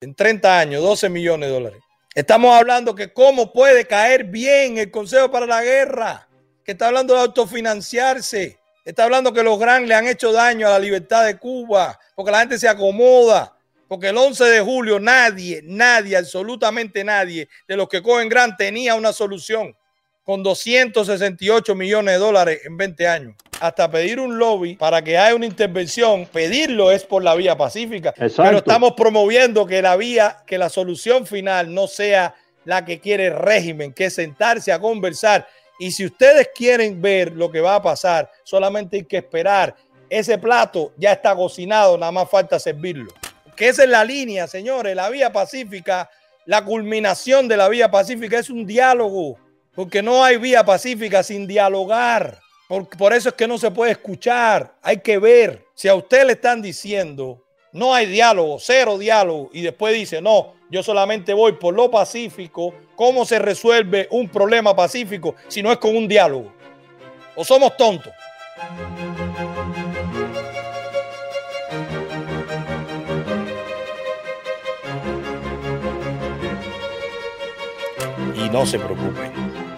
en 30 años, 12 millones de dólares. Estamos hablando que cómo puede caer bien el Consejo para la Guerra, que está hablando de autofinanciarse, está hablando que los grandes le han hecho daño a la libertad de Cuba, porque la gente se acomoda, porque el 11 de julio nadie, nadie, absolutamente nadie de los que cogen gran tenía una solución con 268 millones de dólares en 20 años. Hasta pedir un lobby para que haya una intervención, pedirlo es por la vía pacífica. Pero estamos promoviendo que la vía, que la solución final no sea la que quiere el régimen, que es sentarse a conversar. Y si ustedes quieren ver lo que va a pasar, solamente hay que esperar. Ese plato ya está cocinado, nada más falta servirlo. Que esa es la línea, señores. La vía pacífica, la culminación de la vía pacífica es un diálogo porque no hay vía pacífica sin dialogar. Por, por, eso es que no se puede escuchar. Hay que ver. Si a usted le están diciendo no hay diálogo, cero diálogo, y después dice no, yo solamente voy por lo pacífico, ¿cómo se resuelve un problema pacífico si no es con un diálogo? ¿O somos tontos? Y no se preocupen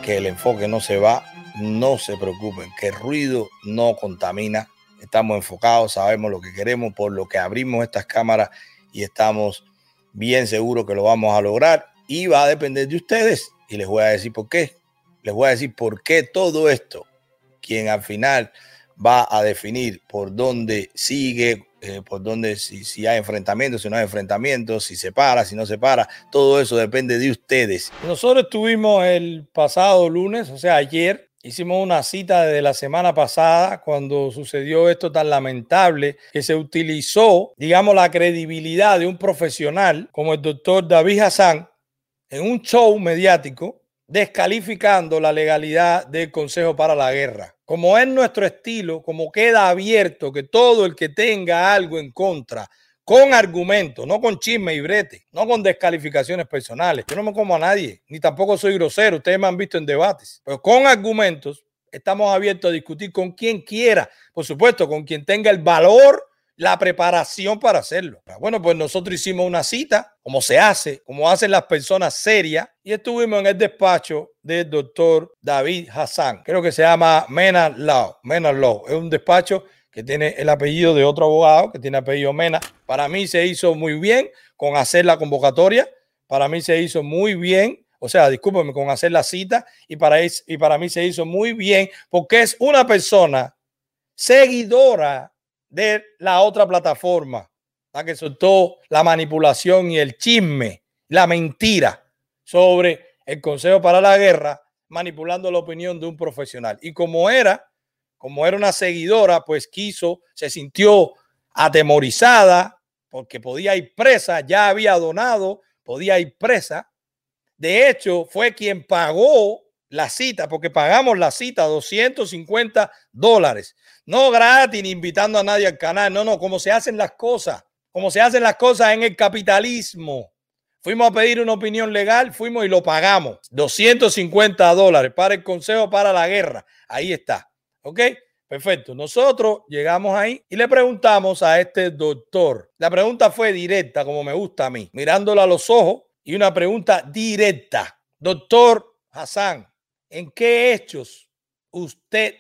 que el enfoque no se va, no se preocupen, que el ruido no contamina. Estamos enfocados, sabemos lo que queremos, por lo que abrimos estas cámaras y estamos bien seguros que lo vamos a lograr y va a depender de ustedes. Y les voy a decir por qué. Les voy a decir por qué todo esto, quien al final va a definir por dónde sigue, eh, por dónde, si, si, hay enfrentamientos, si no hay enfrentamientos, si se para, si no se para, todo eso depende de ustedes. Nosotros estuvimos el pasado lunes, o sea, ayer, hicimos una cita de la semana pasada cuando sucedió esto tan lamentable que se utilizó, digamos, la credibilidad de un profesional como el doctor David Hassan en un show mediático descalificando la legalidad del Consejo para la Guerra. Como es nuestro estilo, como queda abierto que todo el que tenga algo en contra, con argumentos, no con chisme y brete, no con descalificaciones personales. Yo no me como a nadie, ni tampoco soy grosero, ustedes me han visto en debates, pero con argumentos estamos abiertos a discutir con quien quiera, por supuesto, con quien tenga el valor la preparación para hacerlo. Bueno, pues nosotros hicimos una cita, como se hace, como hacen las personas serias, y estuvimos en el despacho del doctor David Hassan, creo que se llama Mena Law. Mena Law es un despacho que tiene el apellido de otro abogado que tiene apellido Mena. Para mí se hizo muy bien con hacer la convocatoria, para mí se hizo muy bien, o sea, discúlpeme, con hacer la cita, y para, y para mí se hizo muy bien porque es una persona seguidora de la otra plataforma, la que soltó la manipulación y el chisme, la mentira sobre el Consejo para la Guerra, manipulando la opinión de un profesional. Y como era, como era una seguidora, pues quiso, se sintió atemorizada porque podía ir presa, ya había donado, podía ir presa. De hecho, fue quien pagó la cita, porque pagamos la cita 250 dólares. No gratis ni invitando a nadie al canal, no, no, como se hacen las cosas, como se hacen las cosas en el capitalismo. Fuimos a pedir una opinión legal, fuimos y lo pagamos. 250 dólares para el Consejo para la Guerra. Ahí está. ¿Ok? Perfecto. Nosotros llegamos ahí y le preguntamos a este doctor. La pregunta fue directa, como me gusta a mí, mirándolo a los ojos y una pregunta directa. Doctor Hassan, ¿En qué hechos usted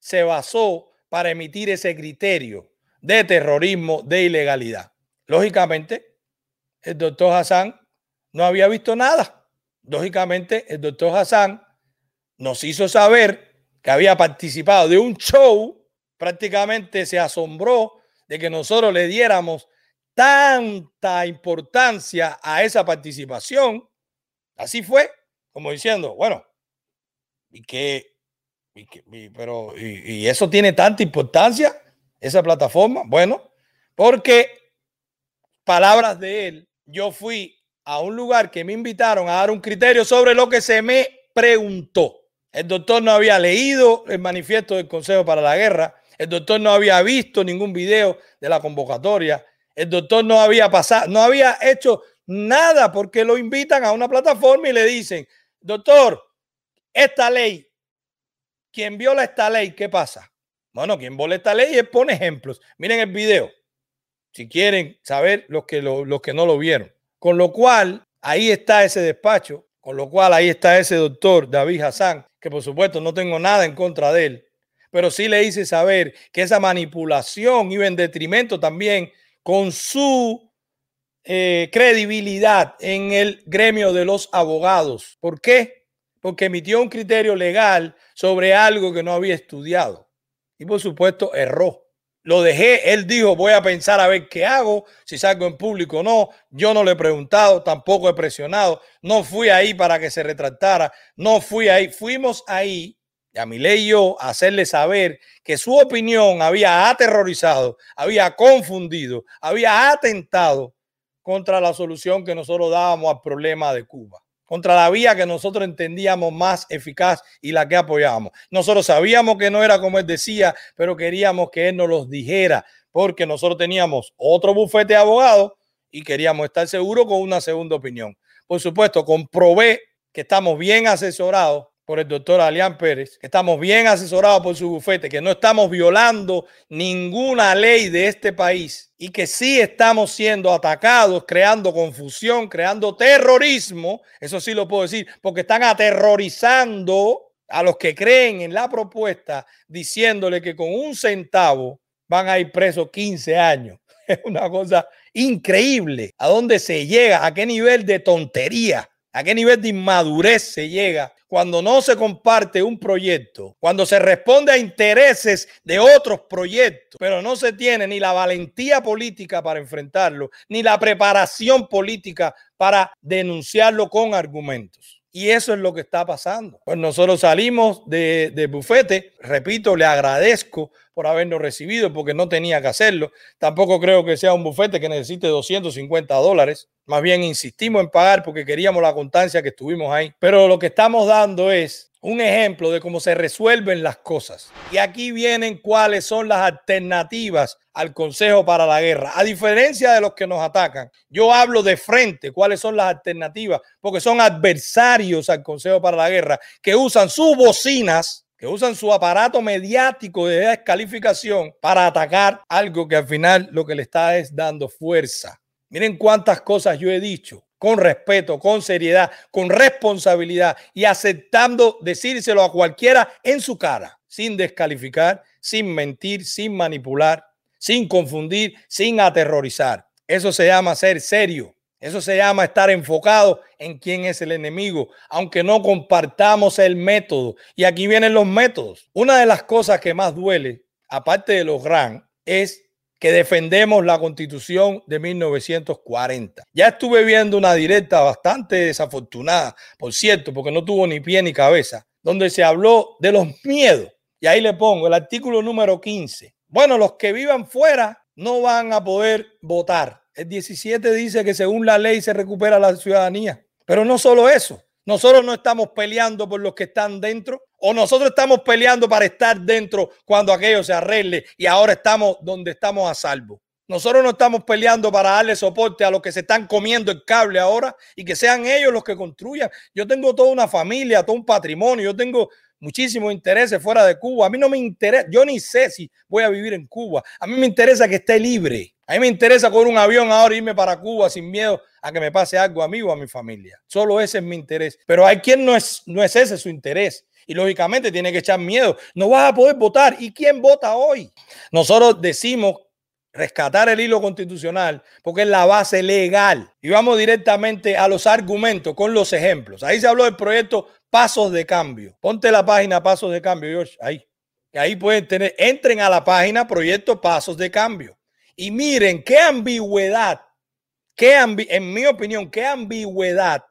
se basó para emitir ese criterio de terrorismo, de ilegalidad? Lógicamente, el doctor Hassan no había visto nada. Lógicamente, el doctor Hassan nos hizo saber que había participado de un show, prácticamente se asombró de que nosotros le diéramos tanta importancia a esa participación. Así fue, como diciendo, bueno, y que, pero, y, eso tiene tanta importancia, esa plataforma. Bueno, porque palabras de él, yo fui a un lugar que me invitaron a dar un criterio sobre lo que se me preguntó. El doctor no había leído el manifiesto del Consejo para la Guerra. El doctor no había visto ningún video de la convocatoria. El doctor no había pasado, no había hecho nada porque lo invitan a una plataforma y le dicen, doctor, esta ley, quien viola esta ley, ¿qué pasa? Bueno, quien viola esta ley es pone ejemplos. Miren el video. Si quieren saber los que, los que no lo vieron. Con lo cual, ahí está ese despacho, con lo cual ahí está ese doctor David Hassan, que por supuesto no tengo nada en contra de él, pero sí le hice saber que esa manipulación iba en detrimento también con su eh, credibilidad en el gremio de los abogados. ¿Por qué? Porque emitió un criterio legal sobre algo que no había estudiado. Y por supuesto, erró. Lo dejé, él dijo, voy a pensar a ver qué hago, si salgo en público o no. Yo no le he preguntado, tampoco he presionado. No fui ahí para que se retractara, no fui ahí. Fuimos ahí, a mi ley yo, a hacerle saber que su opinión había aterrorizado, había confundido, había atentado contra la solución que nosotros dábamos al problema de Cuba, contra la vía que nosotros entendíamos más eficaz y la que apoyábamos. Nosotros sabíamos que no era como él decía, pero queríamos que él nos los dijera, porque nosotros teníamos otro bufete de abogados y queríamos estar seguros con una segunda opinión. Por supuesto, comprobé que estamos bien asesorados por el doctor Alián Pérez, que estamos bien asesorados por su bufete, que no estamos violando ninguna ley de este país y que sí estamos siendo atacados, creando confusión, creando terrorismo, eso sí lo puedo decir, porque están aterrorizando a los que creen en la propuesta, diciéndole que con un centavo van a ir presos 15 años. Es una cosa increíble. ¿A dónde se llega? ¿A qué nivel de tontería? ¿A qué nivel de inmadurez se llega cuando no se comparte un proyecto, cuando se responde a intereses de otros proyectos, pero no se tiene ni la valentía política para enfrentarlo, ni la preparación política para denunciarlo con argumentos. Y eso es lo que está pasando. Pues nosotros salimos de, de, bufete. Repito, le agradezco por habernos recibido porque no tenía que hacerlo. Tampoco creo que sea un bufete que necesite 250 dólares. Más bien insistimos en pagar porque queríamos la constancia que estuvimos ahí. Pero lo que estamos dando es un ejemplo de cómo se resuelven las cosas. Y aquí vienen cuáles son las alternativas al Consejo para la Guerra. A diferencia de los que nos atacan, yo hablo de frente cuáles son las alternativas, porque son adversarios al Consejo para la Guerra que usan sus bocinas, que usan su aparato mediático de descalificación para atacar algo que al final lo que le está es dando fuerza. Miren cuántas cosas yo he dicho con respeto, con seriedad, con responsabilidad y aceptando decírselo a cualquiera en su cara, sin descalificar, sin mentir, sin manipular, sin confundir, sin aterrorizar. Eso se llama ser serio. Eso se llama estar enfocado en quién es el enemigo, aunque no compartamos el método. Y aquí vienen los métodos. Una de las cosas que más duele, aparte de los gran, es que defendemos la constitución de 1940. Ya estuve viendo una directa bastante desafortunada, por cierto, porque no tuvo ni pie ni cabeza, donde se habló de los miedos. Y ahí le pongo el artículo número 15. Bueno, los que vivan fuera no van a poder votar. El 17 dice que según la ley se recupera la ciudadanía. Pero no solo eso, nosotros no estamos peleando por los que están dentro o nosotros estamos peleando para estar dentro cuando aquello se arregle y ahora estamos donde estamos a salvo. Nosotros no estamos peleando para darle soporte a los que se están comiendo el cable ahora y que sean ellos los que construyan. Yo tengo toda una familia, todo un patrimonio, yo tengo muchísimos intereses fuera de Cuba. A mí no me interesa, yo ni sé si voy a vivir en Cuba. A mí me interesa que esté libre. A mí me interesa con un avión ahora irme para Cuba sin miedo a que me pase algo a mí o a mi familia. Solo ese es mi interés. Pero hay quien no es, no es ese su interés. Y lógicamente tiene que echar miedo. No vas a poder votar. ¿Y quién vota hoy? Nosotros decimos rescatar el hilo constitucional porque es la base legal. Y vamos directamente a los argumentos con los ejemplos. Ahí se habló del proyecto Pasos de Cambio. Ponte la página Pasos de Cambio, George. Ahí. Ahí pueden tener, entren a la página Proyecto Pasos de Cambio. Y miren qué ambigüedad, qué en mi opinión, qué ambigüedad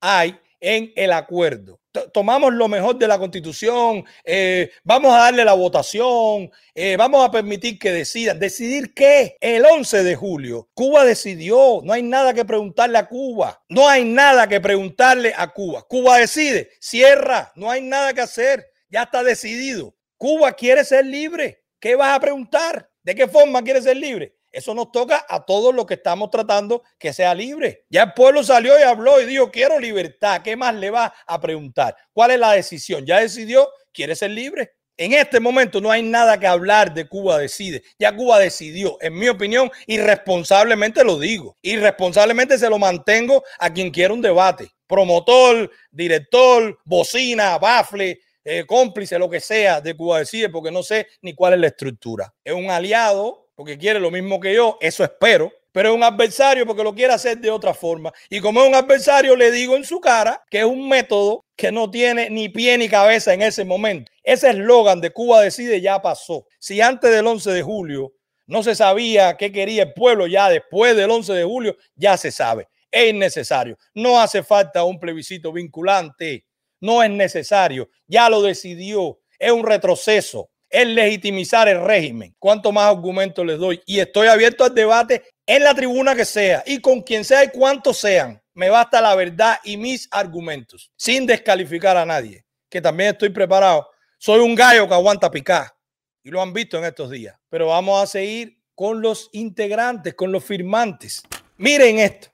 hay en el acuerdo. Tomamos lo mejor de la constitución, eh, vamos a darle la votación, eh, vamos a permitir que decidan. ¿Decidir qué? El 11 de julio, Cuba decidió, no hay nada que preguntarle a Cuba, no hay nada que preguntarle a Cuba. Cuba decide, cierra, no hay nada que hacer, ya está decidido. Cuba quiere ser libre, ¿qué vas a preguntar? ¿De qué forma quiere ser libre? Eso nos toca a todos los que estamos tratando que sea libre. Ya el pueblo salió y habló y dijo, quiero libertad. ¿Qué más le va a preguntar? ¿Cuál es la decisión? Ya decidió, quiere ser libre. En este momento no hay nada que hablar de Cuba decide. Ya Cuba decidió, en mi opinión, irresponsablemente lo digo. Irresponsablemente se lo mantengo a quien quiera un debate. Promotor, director, bocina, bafle, eh, cómplice, lo que sea de Cuba decide, porque no sé ni cuál es la estructura. Es un aliado porque quiere lo mismo que yo, eso espero, pero es un adversario porque lo quiere hacer de otra forma. Y como es un adversario, le digo en su cara que es un método que no tiene ni pie ni cabeza en ese momento. Ese eslogan de Cuba decide ya pasó. Si antes del 11 de julio no se sabía qué quería el pueblo, ya después del 11 de julio ya se sabe. Es necesario. No hace falta un plebiscito vinculante. No es necesario. Ya lo decidió. Es un retroceso es legitimizar el régimen. ¿Cuánto más argumentos les doy? Y estoy abierto al debate en la tribuna que sea y con quien sea y cuántos sean. Me basta la verdad y mis argumentos, sin descalificar a nadie, que también estoy preparado. Soy un gallo que aguanta picar y lo han visto en estos días. Pero vamos a seguir con los integrantes, con los firmantes. Miren esto.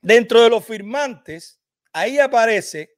Dentro de los firmantes, ahí aparece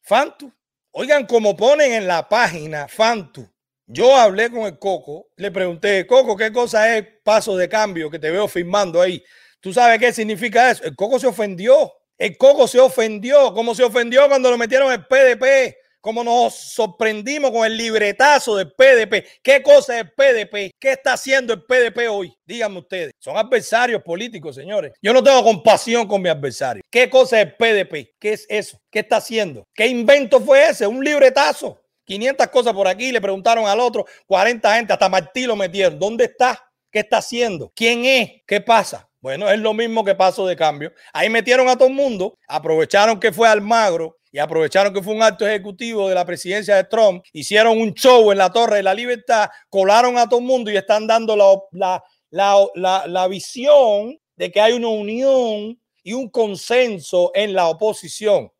Fantu, Oigan, como ponen en la página Fantu, yo hablé con el Coco, le pregunté, Coco, ¿qué cosa es paso de cambio que te veo firmando ahí? ¿Tú sabes qué significa eso? El Coco se ofendió. El Coco se ofendió. ¿Cómo se ofendió cuando lo metieron el PDP? Como nos sorprendimos con el libretazo del PDP. ¿Qué cosa es el PDP? ¿Qué está haciendo el PDP hoy? Díganme ustedes. Son adversarios políticos, señores. Yo no tengo compasión con mi adversario. ¿Qué cosa es el PDP? ¿Qué es eso? ¿Qué está haciendo? ¿Qué invento fue ese? Un libretazo. 500 cosas por aquí, le preguntaron al otro, 40 gente, hasta Martí lo metieron. ¿Dónde está? ¿Qué está haciendo? ¿Quién es? ¿Qué pasa? Bueno, es lo mismo que paso de cambio. Ahí metieron a todo el mundo, aprovecharon que fue Almagro y aprovecharon que fue un acto ejecutivo de la presidencia de Trump, hicieron un show en la Torre de la Libertad, colaron a todo el mundo y están dando la, la, visión de que hay una unión y un consenso en la oposición.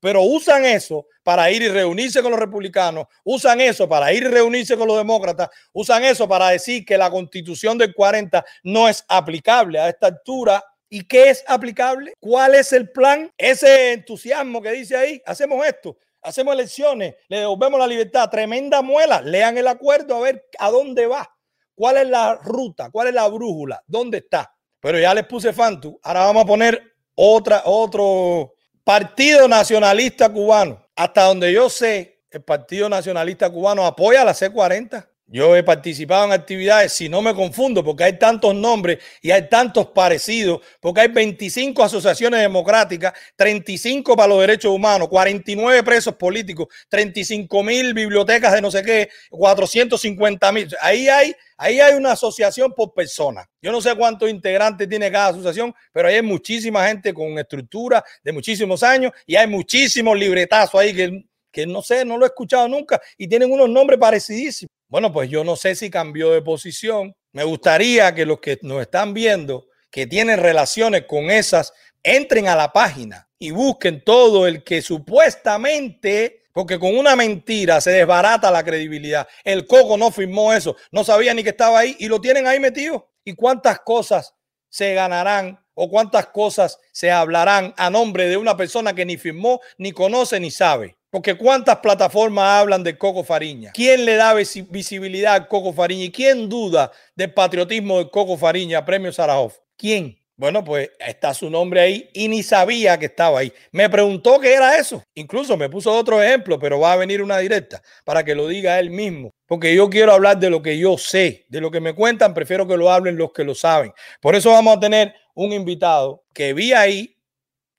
Pero usan eso para ir y reunirse con los republicanos, usan eso para ir y reunirse con los demócratas, usan eso para decir que la constitución del 40 no es aplicable a esta altura ¿Y qué es aplicable? ¿Cuál es el plan? Ese entusiasmo que dice ahí, hacemos esto, hacemos elecciones, le devolvemos la libertad, tremenda muela, lean el acuerdo a ver a dónde va, cuál es la ruta, cuál es la brújula, dónde está. Pero ya les puse Fantu, ahora vamos a poner otra, otro partido nacionalista cubano. Hasta donde yo sé, el Partido Nacionalista Cubano apoya la C40. Yo he participado en actividades, si no me confundo, porque hay tantos nombres y hay tantos parecidos, porque hay 25 asociaciones democráticas, 35 para los derechos humanos, 49 presos políticos, 35 mil bibliotecas de no sé qué, 450 mil. Ahí hay, ahí hay una asociación por persona. Yo no sé cuántos integrantes tiene cada asociación, pero hay muchísima gente con estructura de muchísimos años y hay muchísimos libretazos ahí que, que no sé, no lo he escuchado nunca y tienen unos nombres parecidísimos. Bueno, pues yo no sé si cambió de posición. Me gustaría que los que nos están viendo, que tienen relaciones con esas, entren a la página y busquen todo el que supuestamente, porque con una mentira se desbarata la credibilidad. El Coco no firmó eso, no sabía ni que estaba ahí y lo tienen ahí metido. ¿Y cuántas cosas se ganarán o cuántas cosas se hablarán a nombre de una persona que ni firmó, ni conoce, ni sabe? Porque cuántas plataformas hablan de Coco Fariña. ¿Quién le da visibilidad a Coco Fariña? ¿Y quién duda del patriotismo de Coco Fariña, Premio Sarajov? ¿Quién? Bueno, pues está su nombre ahí y ni sabía que estaba ahí. Me preguntó qué era eso. Incluso me puso otro ejemplo, pero va a venir una directa para que lo diga él mismo. Porque yo quiero hablar de lo que yo sé, de lo que me cuentan, prefiero que lo hablen los que lo saben. Por eso vamos a tener un invitado que vi ahí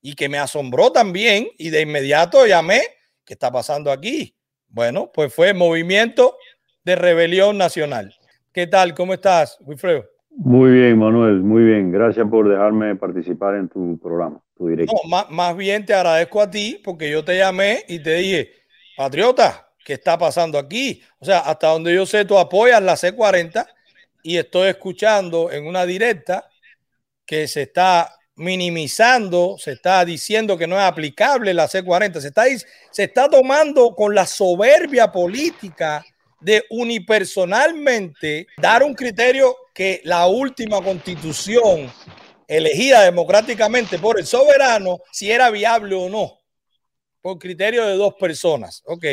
y que me asombró también y de inmediato llamé ¿Qué está pasando aquí? Bueno, pues fue Movimiento de Rebelión Nacional. ¿Qué tal? ¿Cómo estás, Wilfredo? Muy bien, Manuel, muy bien. Gracias por dejarme participar en tu programa, tu directo. No, más, bien te agradezco a ti porque yo te llamé y te dije, patriota, ¿qué está pasando aquí? O sea, hasta donde yo sé, tú apoyas la C40 y estoy escuchando en una directa que se está minimizando, se está diciendo que no es aplicable la C40, se está, se está tomando con la soberbia política de unipersonalmente dar un criterio que la última constitución elegida democráticamente por el soberano, si era viable o no, por criterio de dos personas. Ok,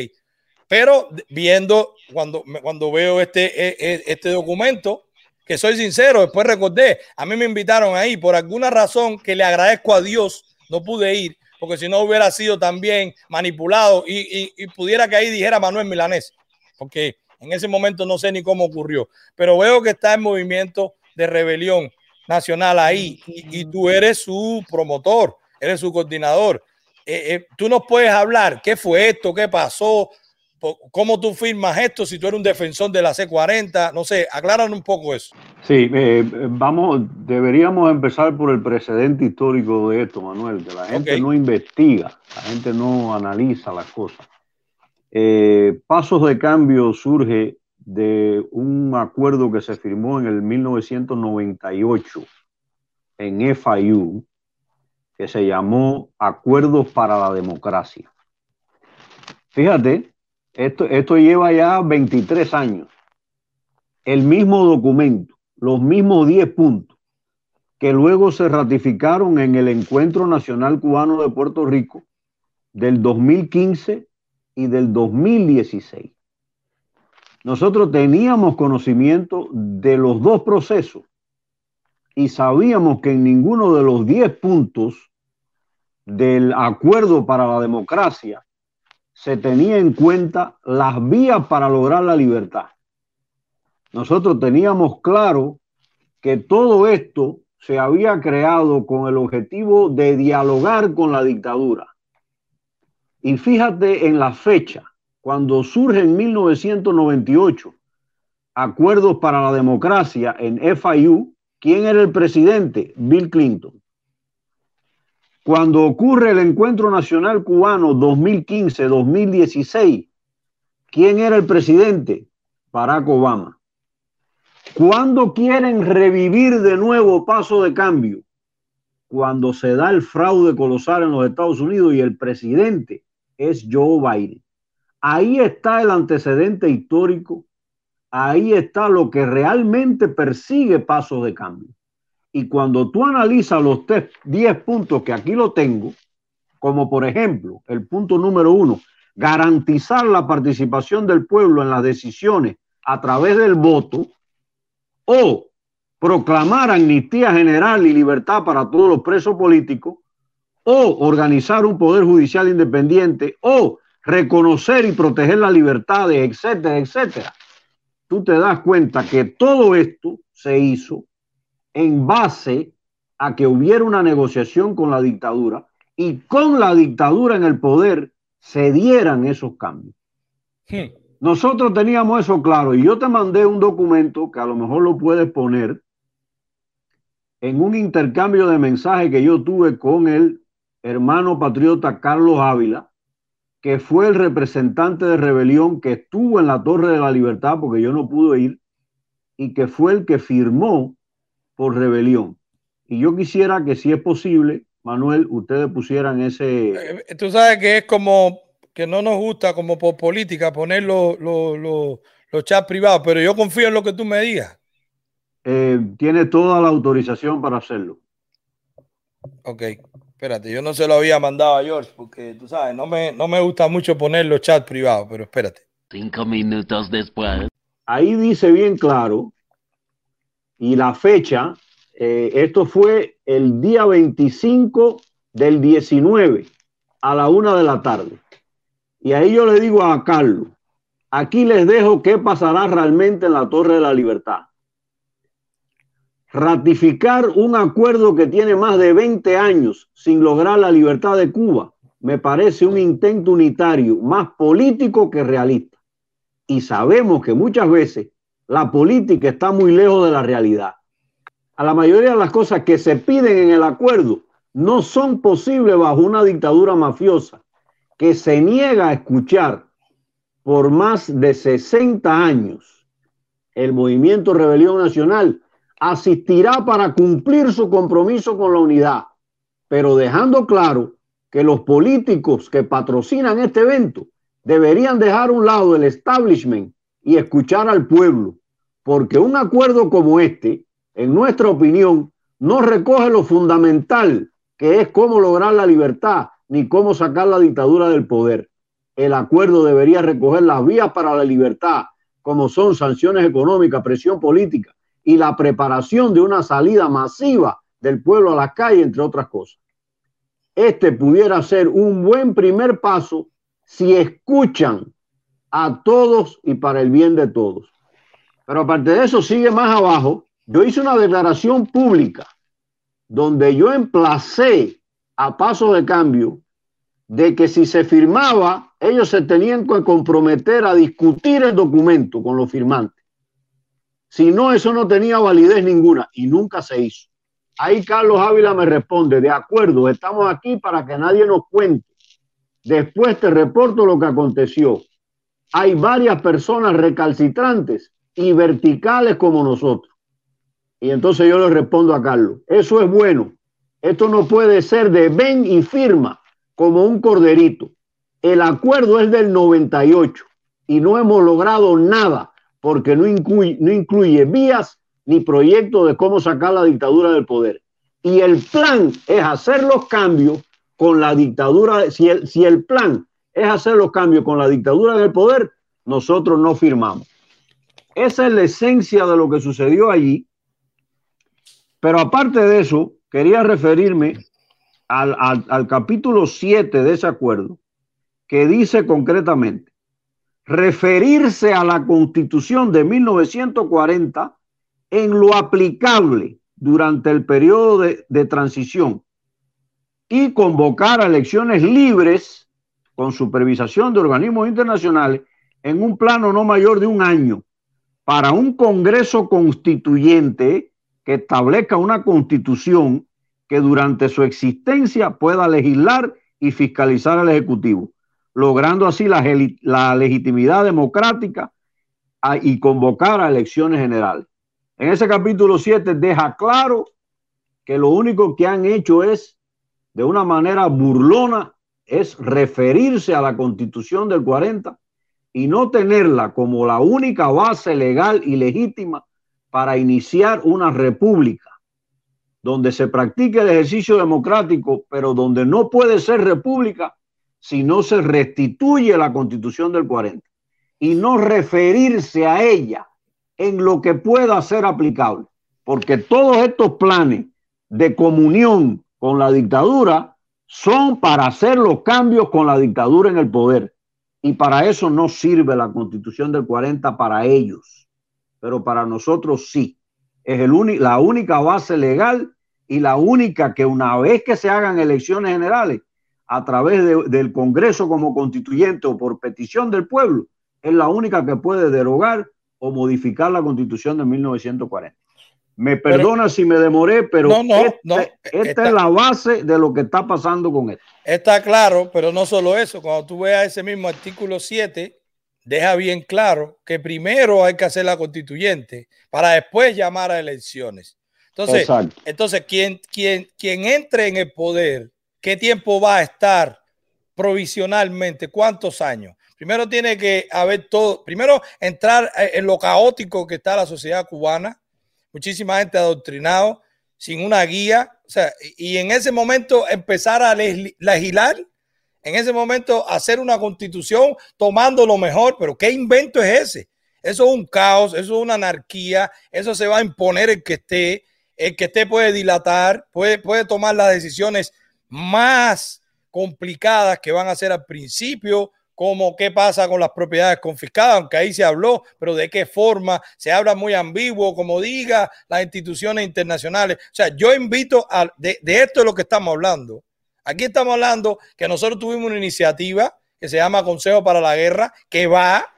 Pero viendo, cuando, cuando veo este, e, e, este documento, que soy sincero, después recordé, a mí me invitaron ahí por alguna razón que le agradezco a Dios, no pude ir, porque si no hubiera sido también manipulado y, y, pudiera que ahí dijera Manuel Milanés, porque en ese momento no sé ni cómo ocurrió, pero veo que está en movimiento de rebelión nacional ahí y, tú eres su promotor, eres su coordinador. Eh, eh, tú nos puedes hablar qué fue esto, qué pasó, ¿Cómo tú firmas esto si tú eres un defensor de la C40? No sé, aclaran un poco eso. Sí, eh, vamos, deberíamos empezar por el precedente histórico de esto, Manuel, que la gente no investiga, la gente no analiza las cosas. Eh, Pasos de Cambio surge de un acuerdo que se firmó en el 1998 en FIU, que se llamó Acuerdos para la Democracia. Fíjate esto, esto lleva ya 23 años. El mismo documento, los mismos 10 puntos que luego se ratificaron en el Encuentro Nacional Cubano de Puerto Rico del 2015 y del 2016. Nosotros teníamos conocimiento de los dos procesos y sabíamos que en ninguno de los 10 puntos del acuerdo para la democracia se tenía en cuenta las vías para lograr la libertad. Nosotros teníamos claro que todo esto se había creado con el objetivo de dialogar con la dictadura. Y fíjate en la fecha, cuando surge en 1998 acuerdos para la democracia en FIU, ¿quién era el presidente? Bill Clinton. Cuando ocurre el Encuentro Nacional Cubano 2015-2016, ¿quién era el presidente? Barack Obama. ¿Cuándo quieren revivir de nuevo paso de cambio? Cuando se da el fraude colosal en los Estados Unidos y el presidente es Joe Biden. Ahí está el antecedente histórico, ahí está lo que realmente persigue paso de cambio. Y cuando tú analizas los 10 puntos que aquí lo tengo, como por ejemplo el punto número uno, garantizar la participación del pueblo en las decisiones a través del voto, o proclamar amnistía general y libertad para todos los presos políticos, o organizar un poder judicial independiente, o reconocer y proteger las libertades, etcétera, etcétera. Tú te das cuenta que todo esto se hizo en base a que hubiera una negociación con la dictadura y con la dictadura en el poder se dieran esos cambios. Nosotros teníamos eso claro y yo te mandé un documento que a lo mejor lo puedes poner en un intercambio de mensajes que yo tuve con el hermano patriota Carlos Ávila, que fue el representante de rebelión que estuvo en la Torre de la Libertad porque yo no pude ir y que fue el que firmó por rebelión. Y yo quisiera que, si es posible, Manuel, ustedes pusieran ese... Eh, tú sabes que es como que no nos gusta como por política poner los, chats privados, pero yo confío en lo que tú me digas. Eh, tiene toda la autorización para hacerlo. Ok, espérate, yo no se lo había mandado a George porque tú sabes, no me, no me gusta mucho poner los chats privados, pero espérate. Cinco minutos después. Ahí dice bien claro y la fecha, eh, esto fue el día 25 del 19 a la una de la tarde. Y ahí yo le digo a Carlos, aquí les dejo qué pasará realmente en la Torre de la Libertad. Ratificar un acuerdo que tiene más de 20 años sin lograr la libertad de Cuba me parece un intento unitario más político que realista. Y sabemos que muchas veces la política está muy lejos de la realidad. A la mayoría de las cosas que se piden en el acuerdo no son posibles bajo una dictadura mafiosa que se niega a escuchar por más de 60 años. El movimiento Rebelión Nacional asistirá para cumplir su compromiso con la unidad, pero dejando claro que los políticos que patrocinan este evento deberían dejar a un lado el establishment y escuchar al pueblo porque un acuerdo como este, en nuestra opinión, no recoge lo fundamental, que es cómo lograr la libertad, ni cómo sacar la dictadura del poder. el acuerdo debería recoger las vías para la libertad, como son sanciones económicas, presión política y la preparación de una salida masiva del pueblo a la calle, entre otras cosas. Este pudiera ser un buen primer paso si escuchan a todos y para el bien de todos. Pero aparte de eso, sigue más abajo. Yo hice una declaración pública donde yo emplacé a paso de cambio de que si se firmaba, ellos se tenían que comprometer a discutir el documento con los firmantes. Si no, eso no tenía validez ninguna y nunca se hizo. Ahí Carlos Ávila me responde, de acuerdo, estamos aquí para que nadie nos cuente. Después te reporto lo que aconteció. Hay varias personas recalcitrantes y verticales como nosotros. Y entonces yo le respondo a Carlos, eso es bueno. Esto no puede ser de ven y firma como un corderito. El acuerdo es del 98 y no hemos logrado nada porque no incluye, no incluye vías ni proyecto de cómo sacar la dictadura del poder. Y el plan es hacer los cambios con la dictadura. Si el, si el plan es hacer los cambios con la dictadura del poder, nosotros no firmamos. Esa es la esencia de lo que sucedió allí. Pero aparte de eso, quería referirme al, al, capítulo 7 de ese acuerdo, que dice concretamente, referirse a la constitución de 1940 en lo aplicable durante el periodo de, de, transición y convocar a elecciones libres con supervisación de organismos internacionales en un plano no mayor de un año para un Congreso constituyente que establezca una constitución que durante su existencia pueda legislar y fiscalizar al Ejecutivo, logrando así la, legitimidad democrática a, y convocar a elecciones generales. En ese capítulo 7 deja claro que lo único que han hecho es, de una manera burlona, es referirse a la constitución del 40 y no tenerla como la única base legal y legítima para iniciar una república donde se practique el ejercicio democrático, pero donde no puede ser república si no se restituye la constitución del 40 y no referirse a ella en lo que pueda ser aplicable, porque todos estos planes de comunión con la dictadura son para hacer los cambios con la dictadura en el poder. Y para eso no sirve la constitución del 40 para ellos, pero para nosotros sí. Es el la única base legal y la única que una vez que se hagan elecciones generales a través de, del Congreso como constituyente o por petición del pueblo, es la única que puede derogar o modificar la constitución de 1940. Me perdona pero, si me demoré, pero no, no, este, no, esta es la base de lo que está pasando con esto. Está claro, pero no solo eso. Cuando tú veas ese mismo artículo 7, deja bien claro que primero hay que hacer la constituyente para después llamar a elecciones. Entonces, Exacto. entonces quien, quien, quien entre en el poder, ¿qué tiempo va a estar provisionalmente? ¿Cuántos años? Primero tiene que haber todo, primero entrar en lo caótico que está la sociedad cubana, muchísima gente adoctrinado, sin una guía, o sea, y en ese momento empezar a legislar, en ese momento hacer una constitución tomando lo mejor, pero ¿qué invento es ese? Eso es un caos, eso es una anarquía, eso se va a imponer el que esté, el que esté puede dilatar, puede, puede tomar las decisiones más complicadas que van a ser al principio, como qué pasa con las propiedades confiscadas, aunque ahí se habló, pero de qué forma, se habla muy ambiguo, como diga las instituciones internacionales. O sea, yo invito a, de, de esto es lo que estamos hablando. Aquí estamos hablando que nosotros tuvimos una iniciativa que se llama Consejo para la Guerra, que va,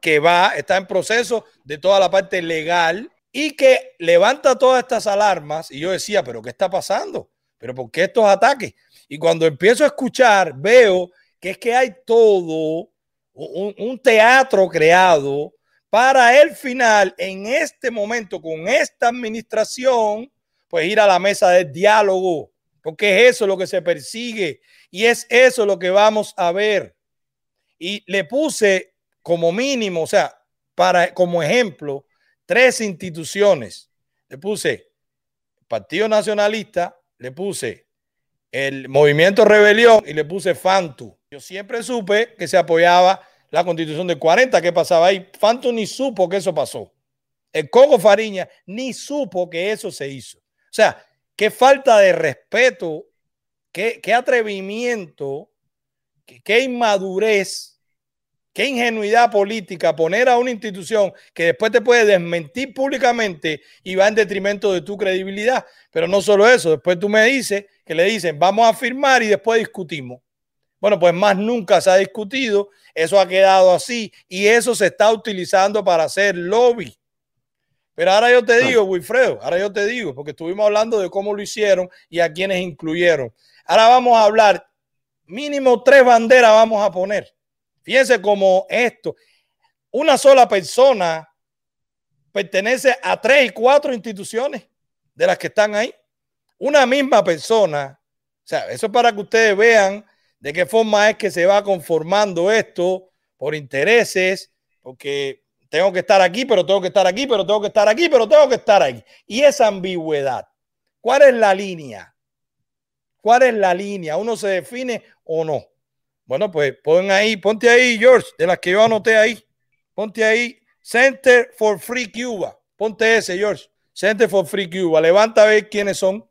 que va, está en proceso de toda la parte legal y que levanta todas estas alarmas. Y yo decía, pero ¿qué está pasando? ¿Pero por qué estos ataques? Y cuando empiezo a escuchar, veo que es que hay todo un, teatro creado para el final, en este momento, con esta administración, pues ir a la mesa del diálogo, porque es eso lo que se persigue y es eso lo que vamos a ver. Y le puse como mínimo, o sea, para como ejemplo, tres instituciones. Le puse Partido Nacionalista, le puse el Movimiento Rebelión y le puse FANTU. Yo siempre supe que se apoyaba la constitución del 40. ¿Qué pasaba ahí? Fanto ni supo que eso pasó. El Coco Fariña ni supo que eso se hizo. O sea, qué falta de respeto, qué, qué atrevimiento, qué, qué inmadurez Qué ingenuidad política poner a una institución que después te puede desmentir públicamente y va en detrimento de tu credibilidad. Pero no solo eso, después tú me dices que le dicen vamos a firmar y después discutimos. Bueno, pues más nunca se ha discutido, eso ha quedado así y eso se está utilizando para hacer lobby. Pero ahora yo te digo, Wilfredo, ahora yo te digo, porque estuvimos hablando de cómo lo hicieron y a quienes incluyeron. Ahora vamos a hablar, mínimo tres banderas vamos a poner. Fíjense cómo esto, una sola persona pertenece a tres y cuatro instituciones de las que están ahí. Una misma persona. O sea, eso es para que ustedes vean de qué forma es que se va conformando esto por intereses, porque tengo que estar aquí, pero tengo que estar aquí, pero tengo que estar aquí, pero tengo que estar ahí. Y esa ambigüedad. ¿Cuál es la línea? ¿Cuál es la línea? ¿Uno se define o no? Bueno, pues pon ahí, ponte ahí, George, de las que yo anoté ahí. Ponte ahí, Center for Free Cuba. Ponte ese, George. Center for Free Cuba. Levanta a ver quiénes son.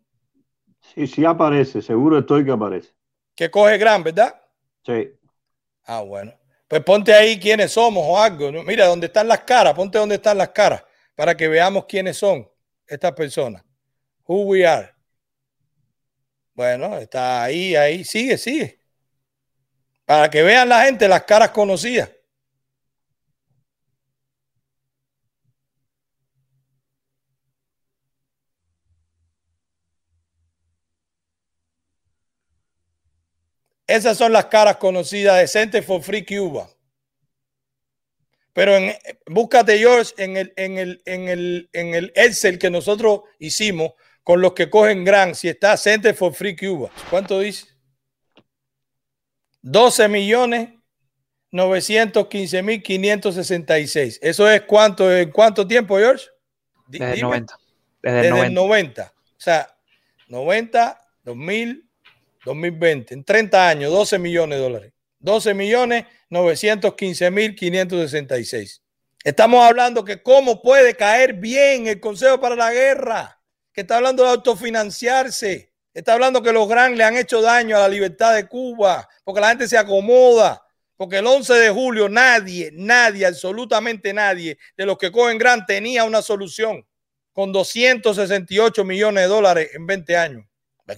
Sí, sí aparece, seguro estoy que aparece. Que coge gran, ¿verdad? Sí. Ah, bueno. Pues ponte ahí quiénes somos o algo. Mira, dónde están las caras, ponte dónde están las caras para que veamos quiénes son estas personas. Who we are. Bueno, está ahí, ahí. Sigue, sigue para que vean la gente las caras conocidas. Esas son las caras conocidas de Center for Free Cuba. Pero en, búscate, George, en el, en, el, en, el, en el Excel que nosotros hicimos con los que cogen Gran, si está Center for Free Cuba. ¿Cuánto dice? 12 millones 915 mil 566. ¿Eso es cuánto, en cuánto tiempo, George? Desde el 90. Desde, el 90. O sea, 90, 2000, 2020. En 30 años, 12 millones de dólares. 12 millones 915 mil 566. Estamos hablando que cómo puede caer bien el Consejo para la Guerra, que está hablando de autofinanciarse Está hablando que los gran le han hecho daño a la libertad de Cuba, porque la gente se acomoda, porque el 11 de julio nadie, nadie, absolutamente nadie de los que cogen gran tenía una solución con 268 millones de dólares en 20 años.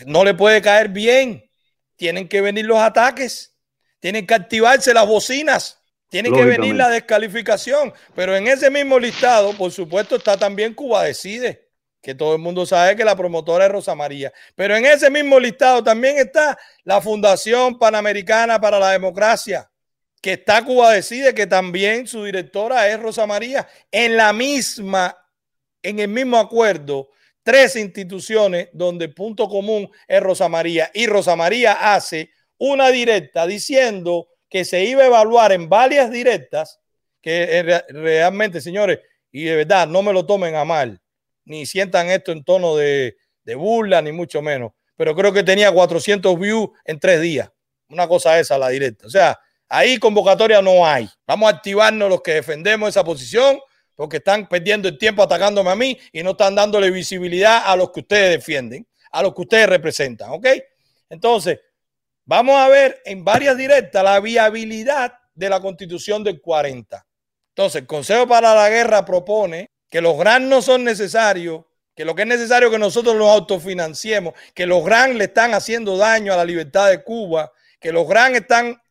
No le puede caer bien. Tienen que venir los ataques, tienen que activarse las bocinas, tiene que venir la descalificación. Pero en ese mismo listado, por supuesto, está también Cuba Decide que todo el mundo sabe que la promotora es Rosa María. Pero en ese mismo listado también está la Fundación Panamericana para la Democracia, que está Cuba Decide, que también su directora es Rosa María. En la misma, en el mismo acuerdo, tres instituciones donde punto común es Rosa María. Y Rosa María hace una directa diciendo que se iba a evaluar en varias directas, que realmente, señores, y de verdad, no me lo tomen a mal ni sientan esto en tono de, burla, ni mucho menos. Pero creo que tenía 400 views en tres días. Una cosa esa, la directa. O sea, ahí convocatoria no hay. Vamos a activarnos los que defendemos esa posición porque están perdiendo el tiempo atacándome a mí y no están dándole visibilidad a los que ustedes defienden, a los que ustedes representan. ¿Ok? Entonces, vamos a ver en varias directas la viabilidad de la constitución del 40. Entonces, el Consejo para la Guerra propone que los GRAN no son necesarios, que lo que es necesario es que nosotros los autofinanciemos, que los GRAN le están haciendo daño a la libertad de Cuba, que los GRAN están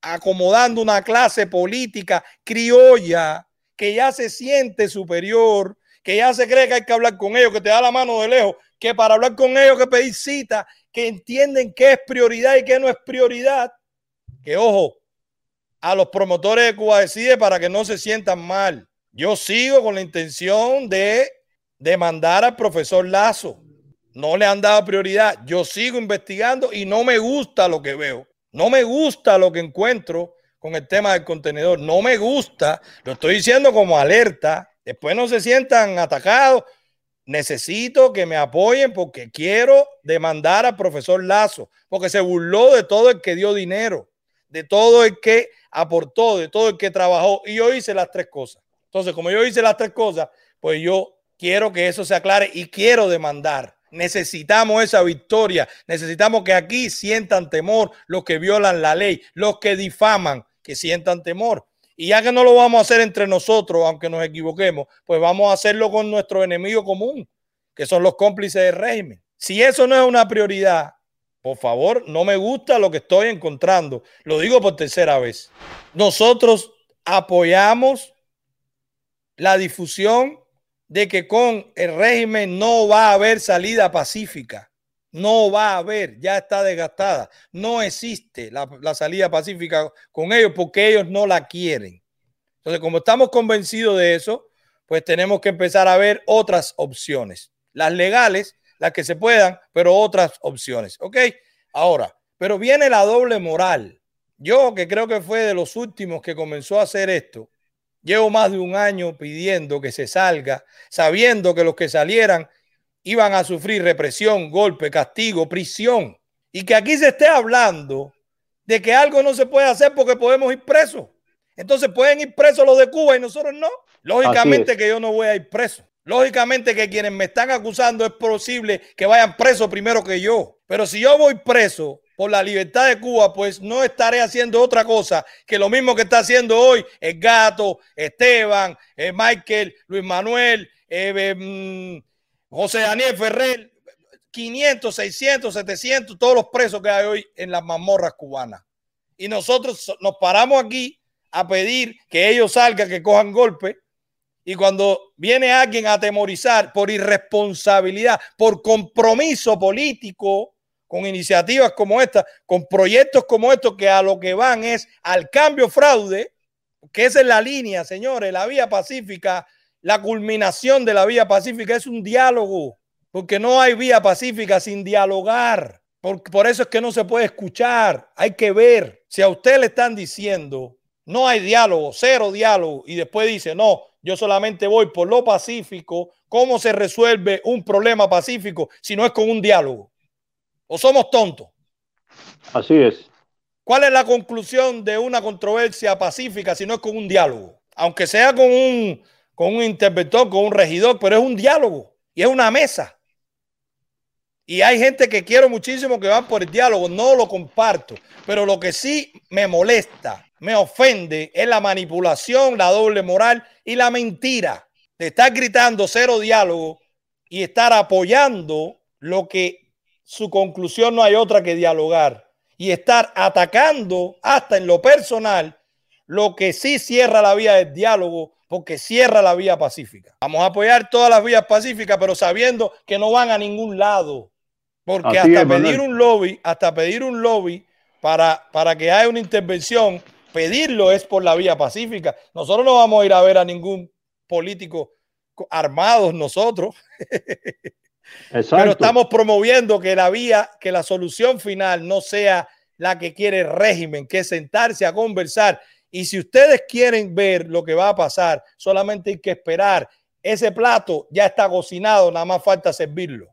acomodando una clase política criolla que ya se siente superior, que ya se cree que hay que hablar con ellos, que te da la mano de lejos, que para hablar con ellos que pedir cita, que entienden qué es prioridad y qué no es prioridad. Que ojo, a los promotores de Cuba decide para que no se sientan mal. Yo sigo con la intención de demandar al profesor Lazo. No le han dado prioridad. Yo sigo investigando y no me gusta lo que veo. No me gusta lo que encuentro con el tema del contenedor. No me gusta. Lo estoy diciendo como alerta. Después no se sientan atacados. Necesito que me apoyen porque quiero demandar al profesor Lazo, porque se burló de todo el que dio dinero de todo el que aportó, de todo el que trabajó. Y yo hice las tres cosas. Entonces, como yo hice las tres cosas, pues yo quiero que eso se aclare y quiero demandar. Necesitamos esa victoria. Necesitamos que aquí sientan temor los que violan la ley, los que difaman, que sientan temor. Y ya que no lo vamos a hacer entre nosotros, aunque nos equivoquemos, pues vamos a hacerlo con nuestro enemigo común, que son los cómplices del régimen. Si eso no es una prioridad, por favor, no me gusta lo que estoy encontrando. Lo digo por tercera vez. Nosotros apoyamos la difusión de que con el régimen no va a haber salida pacífica. No va a haber, ya está desgastada. No existe la, la, salida pacífica con ellos porque ellos no la quieren. Entonces, como estamos convencidos de eso, pues tenemos que empezar a ver otras opciones. Las legales, las que se puedan, pero otras opciones. ¿Ok? Ahora, pero viene la doble moral. Yo, que creo que fue de los últimos que comenzó a hacer esto, Llevo más de un año pidiendo que se salga, sabiendo que los que salieran iban a sufrir represión, golpe, castigo, prisión. Y que aquí se esté hablando de que algo no se puede hacer porque podemos ir presos. Entonces pueden ir presos los de Cuba y nosotros no. Lógicamente que yo no voy a ir preso. Lógicamente que quienes me están acusando es posible que vayan presos primero que yo. Pero si yo voy preso, por la libertad de Cuba, pues no estaré haciendo otra cosa que lo mismo que está haciendo hoy el gato, Esteban, eh, Michael, Luis Manuel, eh, mm, José Daniel Ferrer, 500, 600, 700, todos los presos que hay hoy en las mazmorras cubanas. Y nosotros nos paramos aquí a pedir que ellos salgan, que cojan golpe. Y cuando viene alguien a atemorizar por irresponsabilidad, por compromiso político, con iniciativas como esta, con proyectos como estos que a lo que van es al cambio fraude, que esa es la línea, señores, la vía pacífica, la culminación de la vía pacífica es un diálogo, porque no hay vía pacífica sin dialogar. Por, por eso es que no se puede escuchar, hay que ver. Si a usted le están diciendo no hay diálogo, cero diálogo, y después dice, no, yo solamente voy por lo pacífico, ¿cómo se resuelve un problema pacífico si no es con un diálogo? ¿O somos tontos? Así es. ¿Cuál es la conclusión de una controversia pacífica si no es con un diálogo? Aunque sea con un, con un interventor, con un regidor, pero es un diálogo y es una mesa. Y hay gente que quiero muchísimo que van por el diálogo, no lo comparto, pero lo que sí me molesta, me ofende, es la manipulación, la doble moral y la mentira de estar gritando cero diálogo y estar apoyando lo que su conclusión no hay otra que dialogar y estar atacando hasta en lo personal lo que sí cierra la vía del diálogo porque cierra la vía pacífica. Vamos a apoyar todas las vías pacíficas, pero sabiendo que no van a ningún lado. Porque hasta pedir un lobby, hasta pedir un lobby para, para que haya una intervención, pedirlo es por la vía pacífica. Nosotros no vamos a ir a ver a ningún político armados nosotros. Pero estamos promoviendo que la vía, que la solución final no sea la que quiere el régimen, que es sentarse a conversar. Y si ustedes quieren ver lo que va a pasar, solamente hay que esperar. Ese plato ya está cocinado, nada más falta servirlo.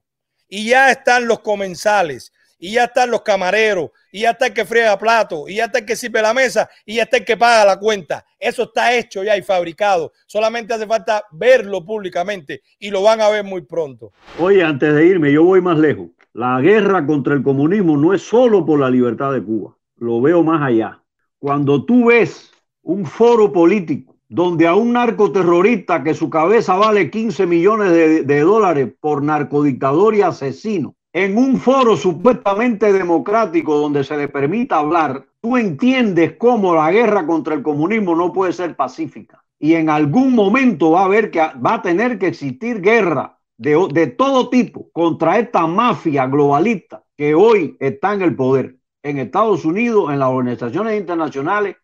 Y ya están los comensales, y ya están los camareros, y ya está el que friega plato, y ya está el que sirve la mesa, y ya está el que paga la cuenta. Eso está hecho ya y fabricado. Solamente hace falta verlo públicamente y lo van a ver muy pronto. Oye, antes de irme, yo voy más lejos. La guerra contra el comunismo no es solo por la libertad de Cuba. Lo veo más allá. Cuando tú ves un foro político donde a un narcoterrorista que su cabeza vale 15 millones de, dólares por narcodictador y asesino, en un foro supuestamente democrático donde se le permita hablar, tú entiendes cómo la guerra contra el comunismo no puede ser pacífica. Y en algún momento va a haber que va a tener que existir guerra de, de todo tipo contra esta mafia globalista que hoy está en el poder en Estados Unidos, en las organizaciones internacionales,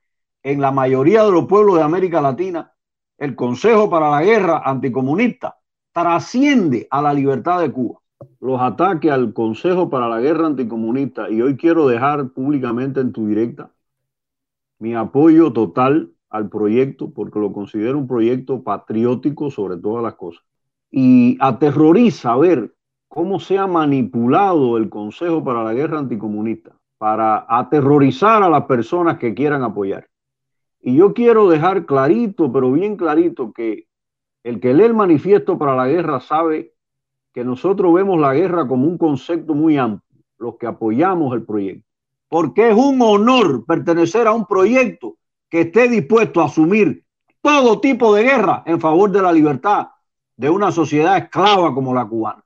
en la mayoría de los pueblos de América Latina. El Consejo para la Guerra Anticomunista trasciende a la libertad de Cuba los ataques al Consejo para la Guerra Anticomunista y hoy quiero dejar públicamente en tu directa mi apoyo total al proyecto porque lo considero un proyecto patriótico sobre todas las cosas. Y aterroriza ver cómo se ha manipulado el Consejo para la Guerra Anticomunista para aterrorizar a las personas que quieran apoyar. Y yo quiero dejar clarito, pero bien clarito, que el que lee el manifiesto para la guerra sabe que nosotros vemos la guerra como un concepto muy amplio, los que apoyamos el proyecto. Porque es un honor pertenecer a un proyecto que esté dispuesto a asumir todo tipo de guerra en favor de la libertad de una sociedad esclava como la cubana.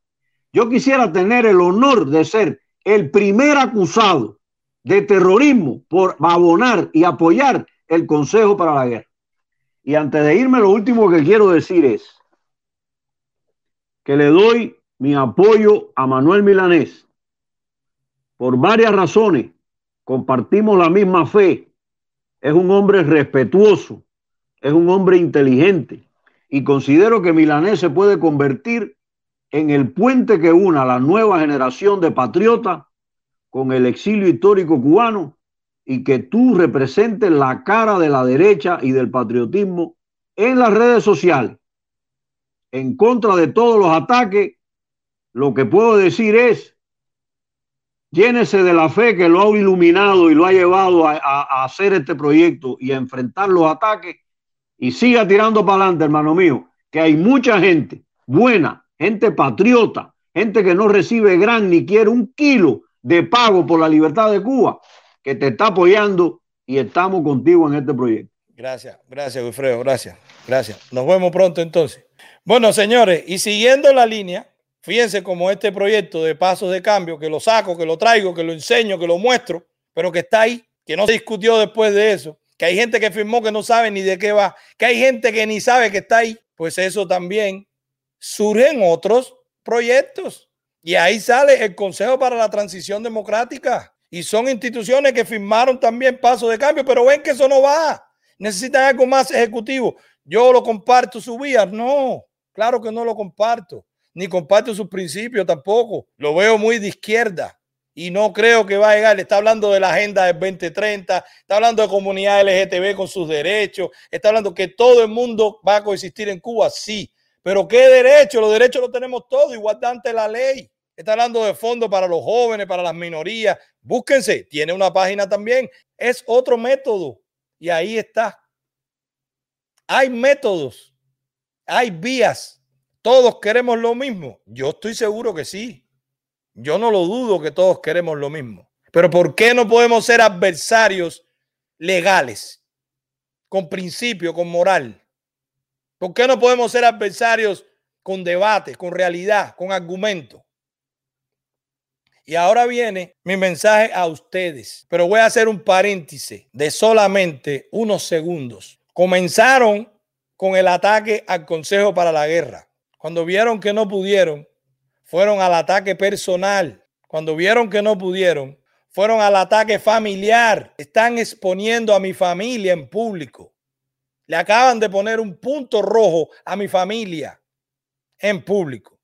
Yo quisiera tener el honor de ser el primer acusado de terrorismo por abonar y apoyar el Consejo para la Guerra. Y antes de irme, lo último que quiero decir es que le doy mi apoyo a Manuel Milanés por varias razones. Compartimos la misma fe. Es un hombre respetuoso, es un hombre inteligente y considero que Milanés se puede convertir en el puente que una la nueva generación de patriotas con el exilio histórico cubano y que tú representes la cara de la derecha y del patriotismo en las redes sociales. En contra de todos los ataques, lo que puedo decir es, llénese de la fe que lo ha iluminado y lo ha llevado a, a hacer este proyecto y a enfrentar los ataques y siga tirando para adelante, hermano mío, que hay mucha gente buena, gente patriota, gente que no recibe gran ni quiere un kilo de pago por la libertad de Cuba, que te está apoyando y estamos contigo en este proyecto. Gracias, gracias, Wilfredo, gracias, gracias. Nos vemos pronto entonces. Bueno, señores, y siguiendo la línea, fíjense como este proyecto de pasos de cambio, que lo saco, que lo traigo, que lo enseño, que lo muestro, pero que está ahí, que no se discutió después de eso, que hay gente que firmó que no sabe ni de qué va, que hay gente que ni sabe que está ahí, pues eso también surgen otros proyectos. Y ahí sale el Consejo para la Transición Democrática. Y son instituciones que firmaron también paso de cambio, pero ven que eso no va. Necesitan algo más ejecutivo. Yo lo comparto su vía. No, claro que no lo comparto. Ni comparto sus principios tampoco. Lo veo muy de izquierda. Y no creo que va a llegar. Está hablando de la agenda del 2030. Está hablando de comunidad LGTB con sus derechos. Está hablando que todo el mundo va a coexistir en Cuba. Sí, pero ¿qué derecho? Los derechos los tenemos todos, igual ante la ley. Está hablando de fondos para los jóvenes, para las minorías. Búsquense, tiene una página también. Es otro método. Y ahí está. Hay métodos, hay vías. Todos queremos lo mismo. Yo estoy seguro que sí. Yo no lo dudo que todos queremos lo mismo. Pero ¿por qué no podemos ser adversarios legales? Con principio, con moral. ¿Por qué no podemos ser adversarios con debate, con realidad, con argumento? Y ahora viene mi mensaje a ustedes, pero voy a hacer un paréntesis de solamente unos segundos. Comenzaron con el ataque al Consejo para la Guerra. Cuando vieron que no pudieron, fueron al ataque personal. Cuando vieron que no pudieron, fueron al ataque familiar. Están exponiendo a mi familia en público. Le acaban de poner un punto rojo a mi familia en público.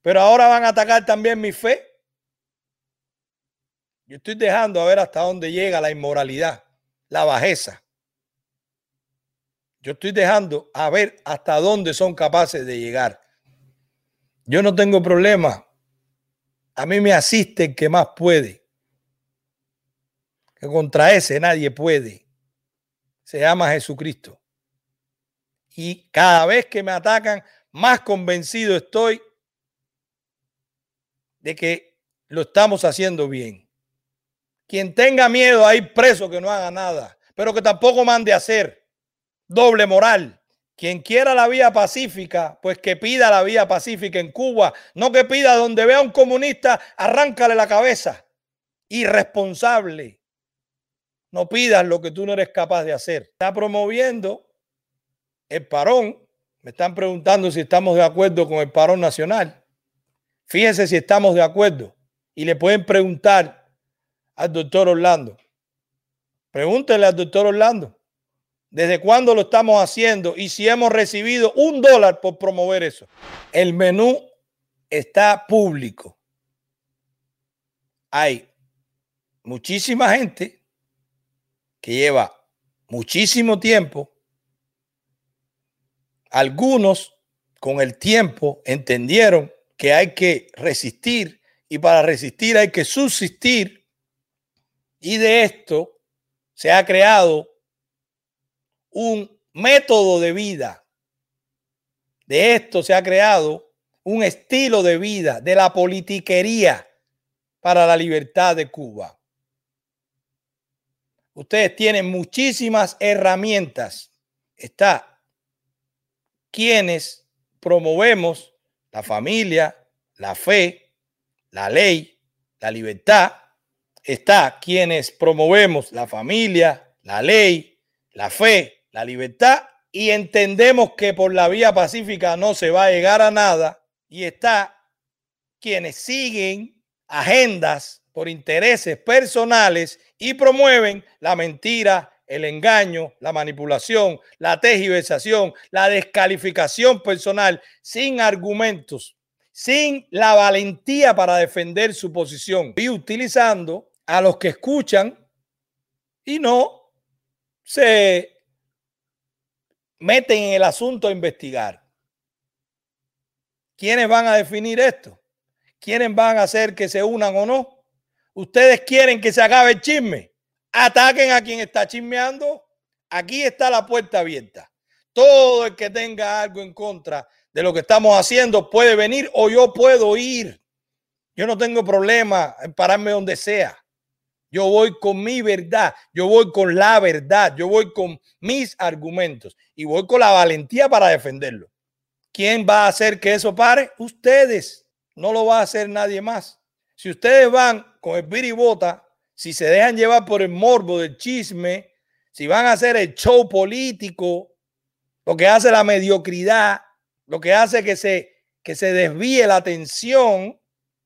Pero ahora van a atacar también mi fe. Yo estoy dejando a ver hasta dónde llega la inmoralidad, la bajeza. Yo estoy dejando a ver hasta dónde son capaces de llegar. Yo no tengo problema. A mí me asiste el que más puede. Que contra ese nadie puede se llama Jesucristo. Y cada vez que me atacan, más convencido estoy de que lo estamos haciendo bien. Quien tenga miedo a ir preso, que no haga nada, pero que tampoco mande a hacer. Doble moral. Quien quiera la vía pacífica, pues que pida la vía pacífica en Cuba, no que pida donde vea un comunista, arráncale la cabeza. Irresponsable. No pidas lo que tú no eres capaz de hacer. Está promoviendo el parón. Me están preguntando si estamos de acuerdo con el parón nacional. Fíjense si estamos de acuerdo. Y le pueden preguntar al doctor Orlando. Pregúntenle al doctor Orlando. ¿Desde cuándo lo estamos haciendo? Y si hemos recibido un dólar por promover eso. El menú está público. Hay muchísima gente que lleva muchísimo tiempo, algunos con el tiempo entendieron que hay que resistir y para resistir hay que subsistir Y de esto se ha creado un método de vida. De esto se ha creado un estilo de vida de la politiquería para la libertad de Cuba. Ustedes tienen muchísimas herramientas. Está quienes promovemos la familia, la fe, la ley, la libertad. Está quienes promovemos la familia, la ley, la fe, la libertad y entendemos que por la vía pacífica no se va a llegar a nada. Y está quienes siguen agendas por intereses personales y promueven la mentira, el engaño, la manipulación, la tejiversación, la descalificación personal sin argumentos, sin la valentía para defender su posición y utilizando a los que escuchan y no se meten en el asunto a investigar. ¿Quiénes van a definir esto? ¿Quiénes van a hacer que se unan o no? ¿Ustedes quieren que se acabe el chisme? Ataquen a quien está chismeando. Aquí está la puerta abierta. Todo el que tenga algo en contra de lo que estamos haciendo puede venir o yo puedo ir. Yo no tengo problema en pararme donde sea. Yo voy con mi verdad, yo voy con la verdad, yo voy con mis argumentos y voy con la valentía para defenderlo. ¿Quién va a hacer que eso pare? Ustedes. No lo va a hacer nadie más. Si ustedes van con el biribota si se dejan llevar por el morbo del chisme, si van a hacer el show político, lo que hace la mediocridad, lo que hace que se, que se desvíe la atención,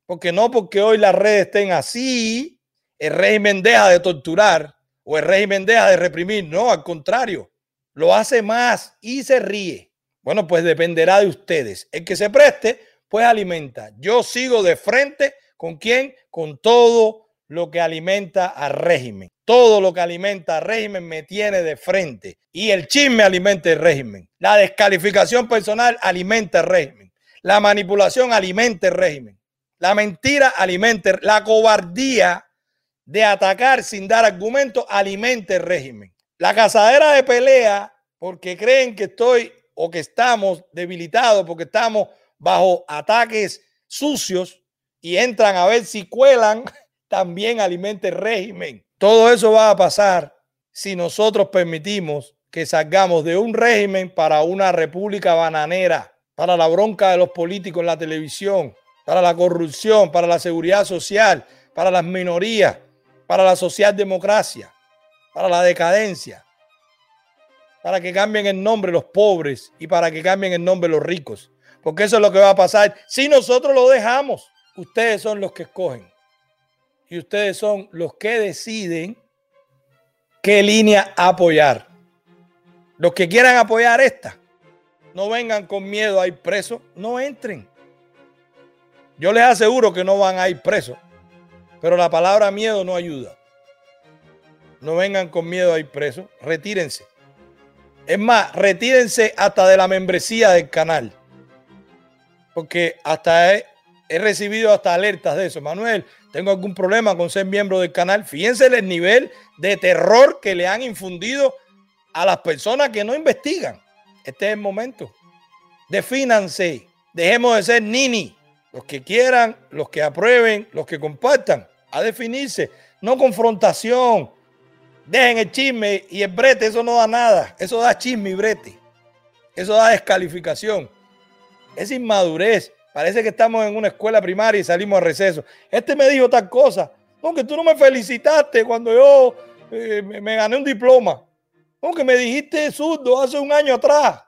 porque no porque hoy las redes estén así, el régimen deja de torturar o el régimen deja de reprimir, no, al contrario, lo hace más y se ríe. Bueno, pues dependerá de ustedes. El que se preste, pues alimenta. Yo sigo de frente con quién? Con todo lo que alimenta al régimen. Todo lo que alimenta al régimen me tiene de frente. Y el chisme alimenta el régimen. La descalificación personal alimenta el régimen. La manipulación alimenta el régimen. La mentira alimenta. La cobardía de atacar sin dar argumentos alimenta el régimen. La cazadera de pelea porque creen que estoy o que estamos debilitados, porque estamos bajo ataques sucios y entran a ver si cuelan también alimente el régimen. Todo eso va a pasar si nosotros permitimos que salgamos de un régimen para una república bananera, para la bronca de los políticos en la televisión, para la corrupción, para la seguridad social, para las minorías, para la socialdemocracia, para la decadencia, para que cambien el nombre los pobres y para que cambien el nombre los ricos. Porque eso es lo que va a pasar si nosotros lo dejamos. Ustedes son los que escogen y ustedes son los que deciden qué línea apoyar. Los que quieran apoyar esta, no vengan con miedo a ir presos, no entren. Yo les aseguro que no van a ir presos, pero la palabra miedo no ayuda. No vengan con miedo a ir presos, retírense. Es más, retírense hasta de la membresía del canal. Porque hasta he recibido hasta alertas de eso. Manuel, tengo algún problema con ser miembro del canal. Fíjense el nivel de terror que le han infundido a las personas que no investigan. Este es el momento. Defínanse. Dejemos de ser nini. Los que quieran, los que aprueben, los que compartan. A definirse. No confrontación. Dejen el chisme y el brete. Eso no da nada. Eso da chisme y brete. Eso da descalificación. Es inmadurez. Parece que estamos en una escuela primaria y salimos a receso. Este me dijo tal cosa. Aunque tú no me felicitaste cuando yo eh, me, gané un diploma. Aunque me dijiste zurdo hace un año atrás.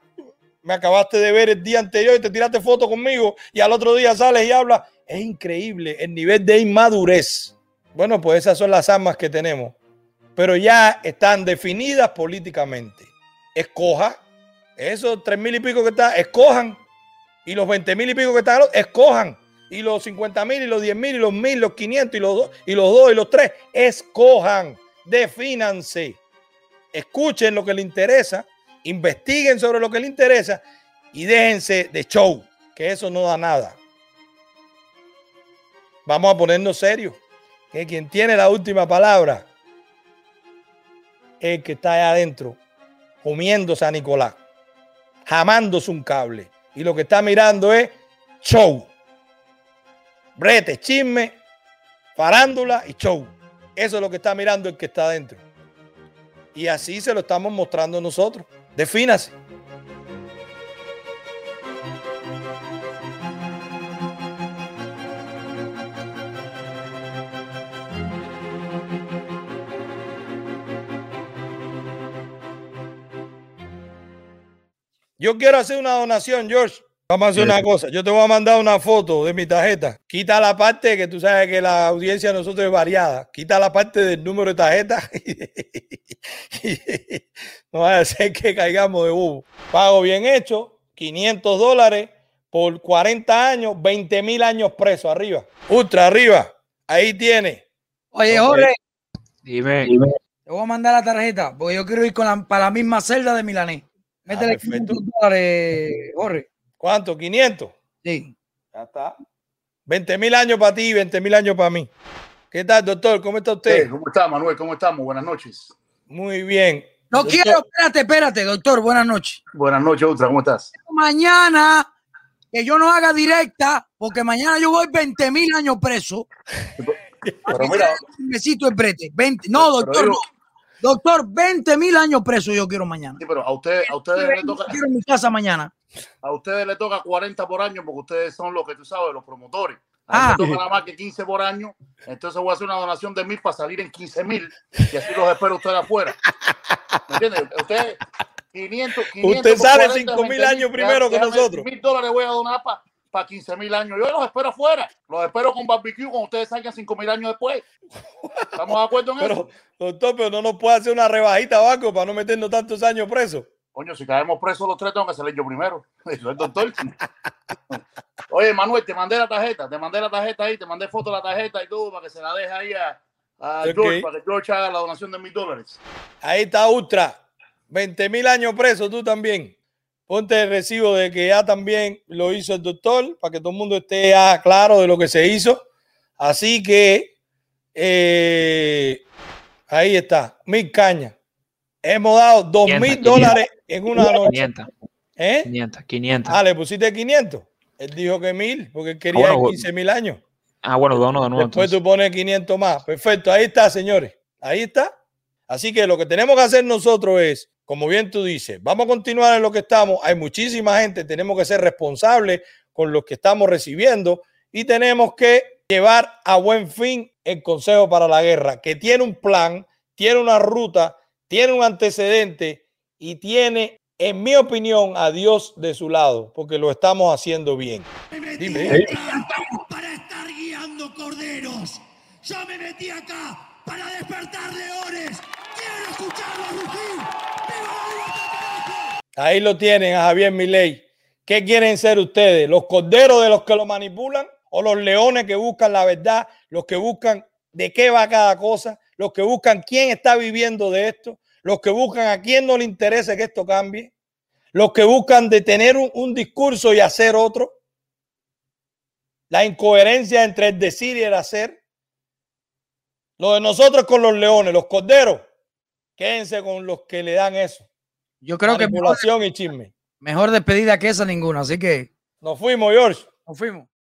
Me acabaste de ver el día anterior y te tiraste foto conmigo y al otro día sales y hablas. Es increíble el nivel de inmadurez. Bueno, pues esas son las armas que tenemos. Pero ya están definidas políticamente. Escoja. Esos tres mil y pico que está, escojan y los 20 mil y pico que están, escojan. Y los 50 mil y los 10 mil y los mil, los 500 y los dos y los dos y los tres, escojan, defínanse, escuchen lo que les interesa, investiguen sobre lo que les interesa y déjense de show, que eso no da nada. Vamos a ponernos serios, que quien tiene la última palabra es el que está allá adentro comiéndose a Nicolás, jamándose un cable. Y lo que está mirando es show. Brete, chisme, farándula y show. Eso es lo que está mirando el que está adentro. Y así se lo estamos mostrando nosotros. Defínase. Yo quiero hacer una donación, George. Vamos a hacer una cosa. Yo te voy a mandar una foto de mi tarjeta. Quita la parte que tú sabes que la audiencia de nosotros es variada. Quita la parte del número de tarjeta. no va a ser que caigamos de bobo. Pago bien hecho. 500 dólares por 40 años, 20 mil años preso arriba. Ultra arriba. Ahí tiene. Oye. Jorge, Dime. te voy a mandar la tarjeta porque yo quiero ir con la, para la misma celda de Milanés. Métele Ah, perfecto. 500 dólares, Jorge. ¿Cuánto? 500. Sí. Ya está. 20 mil años para ti y 20 mil años para mí. ¿Qué tal, doctor? ¿Cómo está usted? Eh, ¿Cómo está, Manuel? ¿Cómo estamos? Buenas noches. Muy bien. No Doctor, quiero, espérate, espérate, doctor. Buenas noches. Buenas noches, Ultra. ¿Cómo estás? Mañana que yo no haga directa, porque mañana yo voy 20 mil años preso. Pero mira, Un besito de brete. 20, no, Pero doctor, digo- no. Doctor, 20 mil años preso yo quiero mañana. sí, pero a ustedes, a ustedes le Yo toca, quiero en mi casa mañana. a ustedes le toca 40 por año porque ustedes son los que tú sabes, los promotores. A Ah. toca nada más que 15 por año, entonces voy a hacer una donación de mil para salir en 15 mil y así los espero ustedes afuera. ¿Me entiendes? Ustedes 500, 500 Usted sale 40, 5.000 20 años primero que nosotros. Mil dólares voy a donar para 15 mil años. Yo los espero afuera. Los espero con barbecue cuando ustedes salgan 5 mil años después. ¿Estamos de acuerdo en eso? Pero, doctor, pero no nos puede hacer una rebajita banco para no meternos tantos años presos. Coño, si caemos presos los tres, tengo que salir yo primero. Eso es doctor. Oye, Manuel, te mandé la tarjeta, te mandé la tarjeta ahí, te mandé foto de la tarjeta y todo para que se la deje ahí a. George, para que George haga la donación de mil dólares. Ahí está Ultra. 20 mil años presos, tú también. Ponte el recibo de que ya también lo hizo el doctor, para que todo el mundo esté ya claro de lo que se hizo. Así que eh, ahí está, mil cañas. Hemos dado dos 500, mil dólares en una noche. 500, ¿Eh? 500, 500. Ah, le pusiste 500. Él dijo que mil, porque él quería Ah, bueno, 15 mil años. Ah, bueno, dono de nuevo. Después entonces. tú pones 500 más. Perfecto, ahí está, señores. Ahí está. Así que lo que tenemos que hacer nosotros es, como bien tú dices, vamos a continuar en lo que estamos. Hay muchísima gente, tenemos que ser responsables con lo que estamos recibiendo y tenemos que llevar a buen fin el Consejo para la Guerra, que tiene un plan, tiene una ruta, tiene un antecedente y tiene, en mi opinión, a Dios de su lado, porque lo estamos haciendo bien. Dime. para estar guiando corderos. Yo me metí acá para despertar leones. Quiero escucharlo rugir. Ahí lo tienen a Javier Milei. ¿Qué quieren ser ustedes? ¿Los corderos de los que lo manipulan? ¿O los leones que buscan la verdad? ¿Los que buscan de qué va cada cosa? ¿Los que buscan quién está viviendo de esto? ¿Los que buscan a quién no le interesa que esto cambie? ¿Los que buscan de tener un, un discurso y hacer otro? La incoherencia entre el decir y el hacer. Lo de nosotros con los leones, los corderos. Quédense con los que le dan eso. Yo creo que mejor, y chisme. mejor despedida que esa ninguna. Así que Nos fuimos, George. nos fuimos.